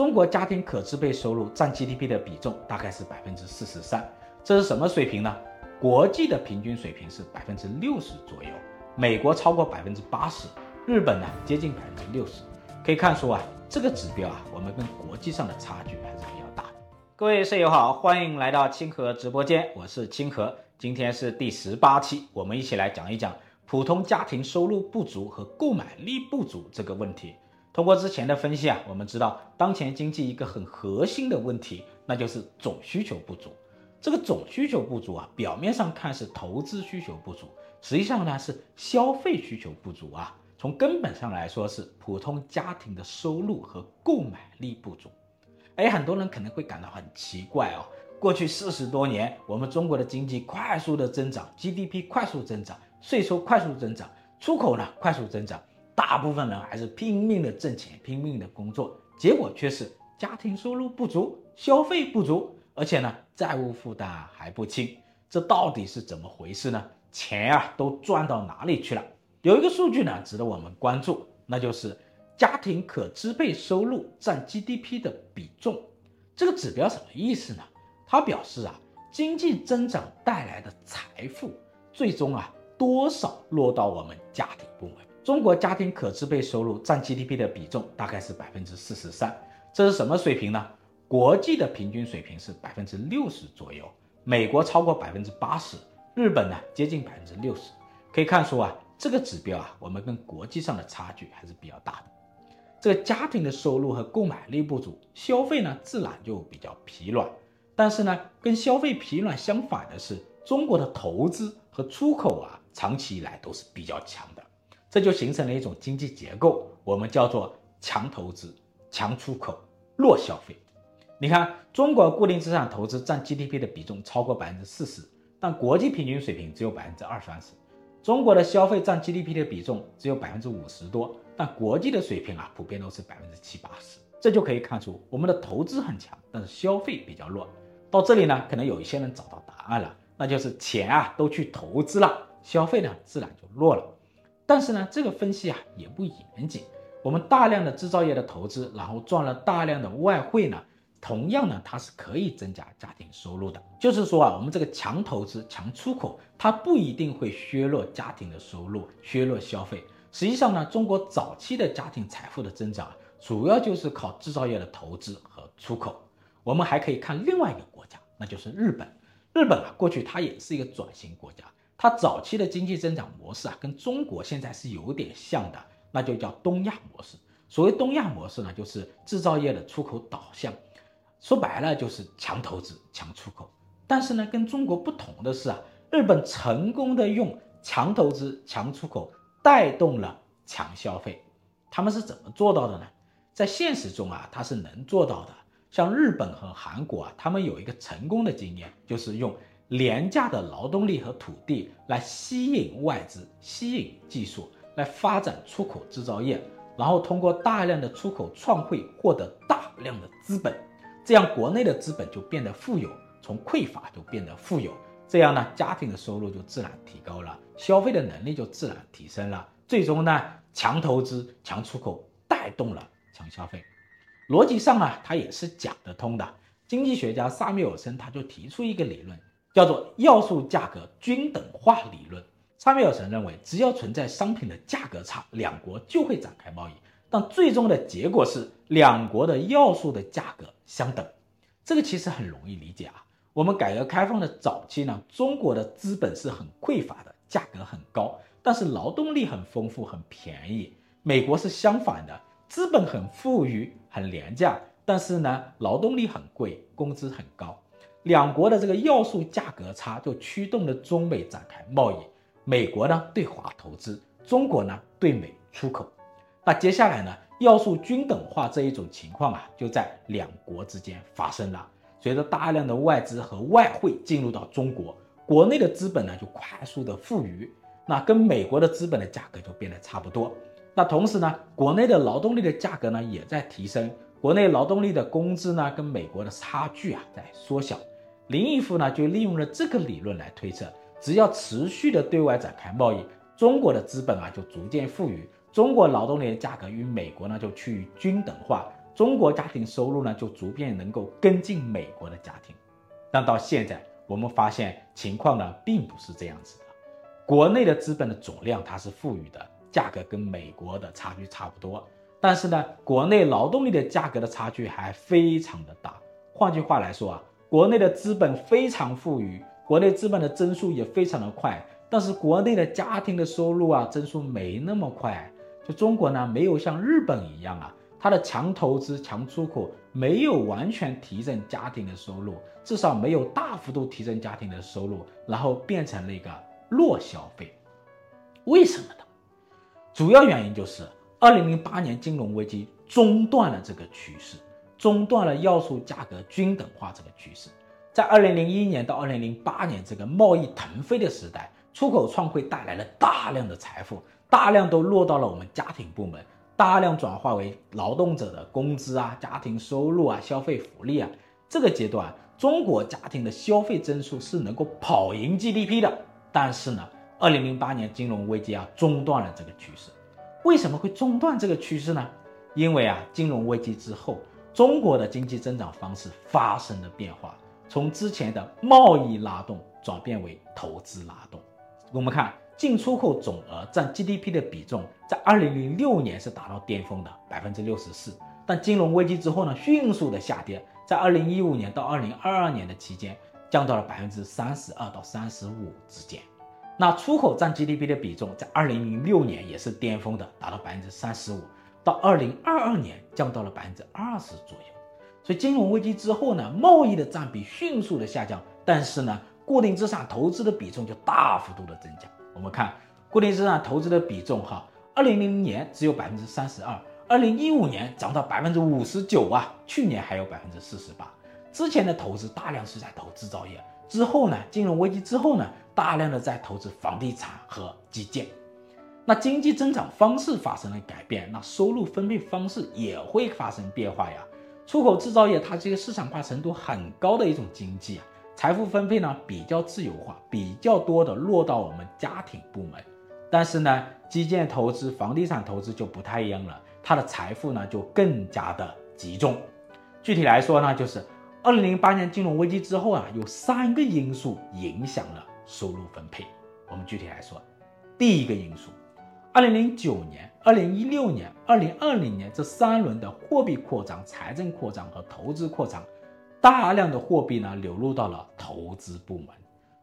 中国家庭可支配收入占 GDP 的比重大概是百分之四十三，这是什么水平呢？国际的平均水平是百分之六十左右，美国超过百分之八十，日本呢接近百分之六十。可以看出啊，这个指标啊，我们跟国际上的差距还是比较大的。各位舍友好，欢迎来到清河直播间，我是清河，今天是第十八期，我们一起来讲一讲普通家庭收入不足和购买力不足这个问题。通过之前的分析啊，我们知道当前经济一个很核心的问题，那就是总需求不足。这个总需求不足啊，表面上看是投资需求不足，实际上呢是消费需求不足啊。从根本上来说是普通家庭的收入和购买力不足。哎，很多人可能会感到很奇怪哦，过去四十多年，我们中国的经济快速的增长，GDP 快速增长，税收快速增长，出口呢快速增长，大部分人还是拼命的挣钱，拼命的工作，结果却是家庭收入不足，消费不足。而且呢，债务负担还不轻，这到底是怎么回事呢？钱啊都赚到哪里去了？有一个数据呢值得我们关注，那就是家庭可支配收入占 GDP 的比重。这个指标什么意思呢？它表示啊，经济增长带来的财富最终啊多少落到我们家庭部门。中国家庭可支配收入占 GDP 的比重大概是百分之四十三，这是什么水平呢？国际的平均水平是百分之六十左右，美国超过百分之八十，日本呢接近百分之六十。可以看出啊，这个指标啊，我们跟国际上的差距还是比较大的。这个家庭的收入和购买力不足，消费呢自然就比较疲软。但是呢，跟消费疲软相反的是，中国的投资和出口啊，长期以来都是比较强的，这就形成了一种经济结构，我们叫做强投资、强出口、弱消费。你看，中国固定资产投资占 GDP 的比重超过百分之四十，但国际平均水平只有百分之二三十。中国的消费占 GDP 的比重只有百分之五十多，但国际的水平啊，普遍都是百分之七八十。这就可以看出，我们的投资很强，但是消费比较弱。到这里呢，可能有一些人找到答案了，那就是钱啊都去投资了，消费呢自然就弱了。但是呢，这个分析啊也不严谨。我们大量的制造业的投资，然后赚了大量的外汇呢。同样呢，它是可以增加家庭收入的。就是说啊，我们这个强投资、强出口，它不一定会削弱家庭的收入、削弱消费。实际上呢，中国早期的家庭财富的增长，主要就是靠制造业的投资和出口。我们还可以看另外一个国家，那就是日本。日本啊，过去它也是一个转型国家，它早期的经济增长模式啊，跟中国现在是有点像的，那就叫东亚模式。所谓东亚模式呢，就是制造业的出口导向。说白了就是强投资、强出口，但是呢，跟中国不同的是啊，日本成功的用强投资、强出口带动了强消费。他们是怎么做到的呢？在现实中啊，他是能做到的。像日本和韩国啊，他们有一个成功的经验，就是用廉价的劳动力和土地来吸引外资、吸引技术，来发展出口制造业，然后通过大量的出口创汇获得大量的资本。这样国内的资本就变得富有，从匮乏就变得富有，这样呢，家庭的收入就自然提高了，消费的能力就自然提升了，最终呢，强投资、强出口带动了强消费，逻辑上呢，它也是讲得通的。经济学家萨缪尔森他就提出一个理论，叫做要素价格均等化理论。萨缪尔森认为，只要存在商品的价格差，两国就会展开贸易。但最终的结果是两国的要素的价格相等，这个其实很容易理解啊。我们改革开放的早期呢，中国的资本是很匮乏的，价格很高，但是劳动力很丰富，很便宜。美国是相反的，资本很富裕，很廉价，但是呢，劳动力很贵，工资很高。两国的这个要素价格差就驱动了中美展开贸易。美国呢对华投资，中国呢对美出口。那接下来呢，要素均等化这一种情况啊，就在两国之间发生了。随着大量的外资和外汇进入到中国，国内的资本呢就快速的富余，那跟美国的资本的价格就变得差不多。那同时呢，国内的劳动力的价格呢也在提升，国内劳动力的工资呢跟美国的差距啊在缩小。林毅夫呢就利用了这个理论来推测，只要持续的对外展开贸易，中国的资本啊就逐渐富裕。中国劳动力的价格与美国呢就趋于均等化，中国家庭收入呢就逐渐能够跟进美国的家庭。但到现在，我们发现情况呢并不是这样子的。国内的资本的总量它是富裕的，价格跟美国的差距差不多。但是呢，国内劳动力的价格的差距还非常的大。换句话来说啊，国内的资本非常富裕，国内资本的增速也非常的快。但是国内的家庭的收入啊，增速没那么快。就中国呢，没有像日本一样啊，它的强投资、强出口没有完全提升家庭的收入，至少没有大幅度提升家庭的收入，然后变成了一个弱消费。为什么呢？主要原因就是二零零八年金融危机中断了这个趋势，中断了要素价格均等化这个趋势。在二零零一年到二零零八年这个贸易腾飞的时代，出口创汇带来了大量的财富。大量都落到了我们家庭部门，大量转化为劳动者的工资啊、家庭收入啊、消费福利啊。这个阶段，中国家庭的消费增速是能够跑赢 GDP 的。但是呢，二零零八年金融危机啊，中断了这个趋势。为什么会中断这个趋势呢？因为啊，金融危机之后，中国的经济增长方式发生了变化，从之前的贸易拉动转变为投资拉动。我们看。进出口总额占 GDP 的比重，在二零零六年是达到巅峰的百分之六十四，但金融危机之后呢，迅速的下跌，在二零一五年到二零二二年的期间，降到了百分之三十二到三十五之间。那出口占 GDP 的比重，在二零零六年也是巅峰的，达到百分之三十五，到二零二二年降到了百分之二十左右。所以金融危机之后呢，贸易的占比迅速的下降，但是呢，固定资产投资的比重就大幅度的增加。我们看固定资产投资的比重，哈，二零零零年只有百分之三十二，二零一五年涨到百分之五十九啊，去年还有百分之四十八。之前的投资大量是在投制造业，之后呢，金融危机之后呢，大量的在投资房地产和基建。那经济增长方式发生了改变，那收入分配方式也会发生变化呀。出口制造业它是一个市场化程度很高的一种经济啊。财富分配呢比较自由化，比较多的落到我们家庭部门，但是呢，基建投资、房地产投资就不太一样了，它的财富呢就更加的集中。具体来说呢，就是二零零八年金融危机之后啊，有三个因素影响了收入分配。我们具体来说，第一个因素，二零零九年、二零一六年、二零二零年这三轮的货币扩张、财政扩张和投资扩张。大量的货币呢流入到了投资部门，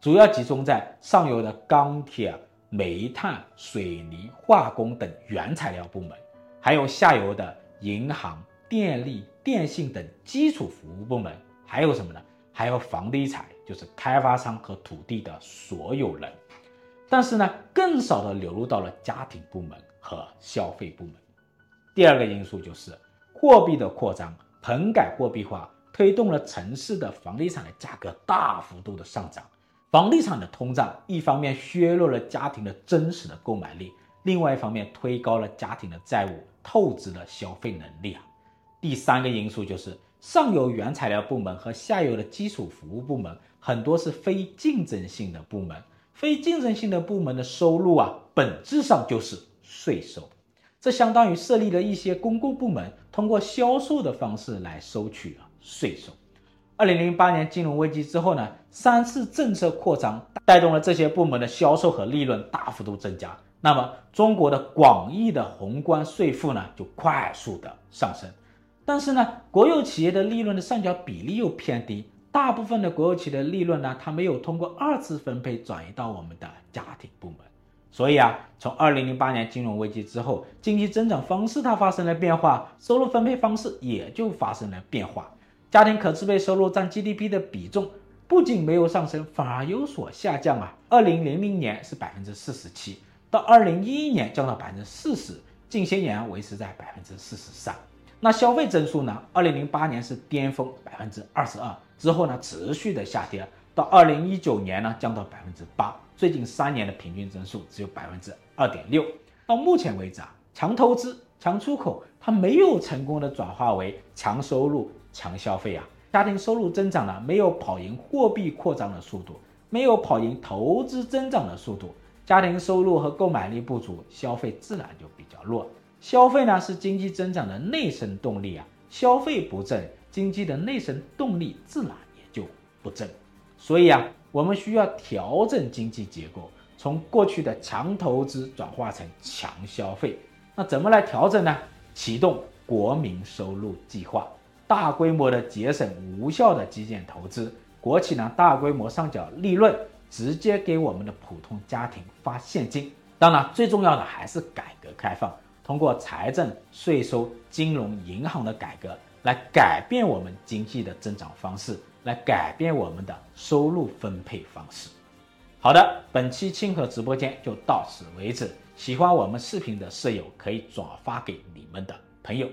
主要集中在上游的钢铁、煤炭、水泥、化工等原材料部门，还有下游的银行、电力、电信等基础服务部门，还有什么呢？还有房地产，就是开发商和土地的所有人。但是呢，更少的流入到了家庭部门和消费部门。第二个因素就是货币的扩张，棚改货币化。推动了城市的房地产的价格大幅度的上涨，房地产的通胀一方面削弱了家庭的真实的购买力，另外一方面推高了家庭的债务，透支了消费能力啊。第三个因素就是上游原材料部门和下游的基础服务部门很多是非竞争性的部门，非竞争性的部门的收入啊，本质上就是税收，这相当于设立了一些公共部门，通过销售的方式来收取啊。税收。二零零八年金融危机之后呢，三次政策扩张带动了这些部门的销售和利润大幅度增加。那么，中国的广义的宏观税负呢，就快速的上升。但是呢，国有企业的利润的上缴比例又偏低，大部分的国有企业的利润呢，它没有通过二次分配转移到我们的家庭部门。所以啊，从二零零八年金融危机之后，经济增长方式它发生了变化，收入分配方式也就发生了变化。家庭可支配收入占 GDP 的比重不仅没有上升，反而有所下降啊。二零零零年是百分之四十七，到二零一一年降到百分之四十，近些年维持在百分之四十三。那消费增速呢？二零零八年是巅峰百分之二十二，之后呢持续的下跌，到二零一九年呢降到百分之八，最近三年的平均增速只有百分之二点六。到目前为止啊，强投资、强出口，它没有成功的转化为强收入。强消费啊，家庭收入增长呢，没有跑赢货币扩张的速度，没有跑赢投资增长的速度，家庭收入和购买力不足，消费自然就比较弱。消费呢是经济增长的内生动力啊，消费不振，经济的内生动力自然也就不振。所以啊，我们需要调整经济结构，从过去的强投资转化成强消费。那怎么来调整呢？启动国民收入计划，大规模的节省无效的基建投资，国企呢大规模上缴利润，直接给我们的普通家庭发现金。当然，最重要的还是改革开放，通过财政、税收、金融、银行的改革，来改变我们经济的增长方式，来改变我们的收入分配方式。好的，本期清河直播间就到此为止。喜欢我们视频的舍友可以转发给你们的朋友。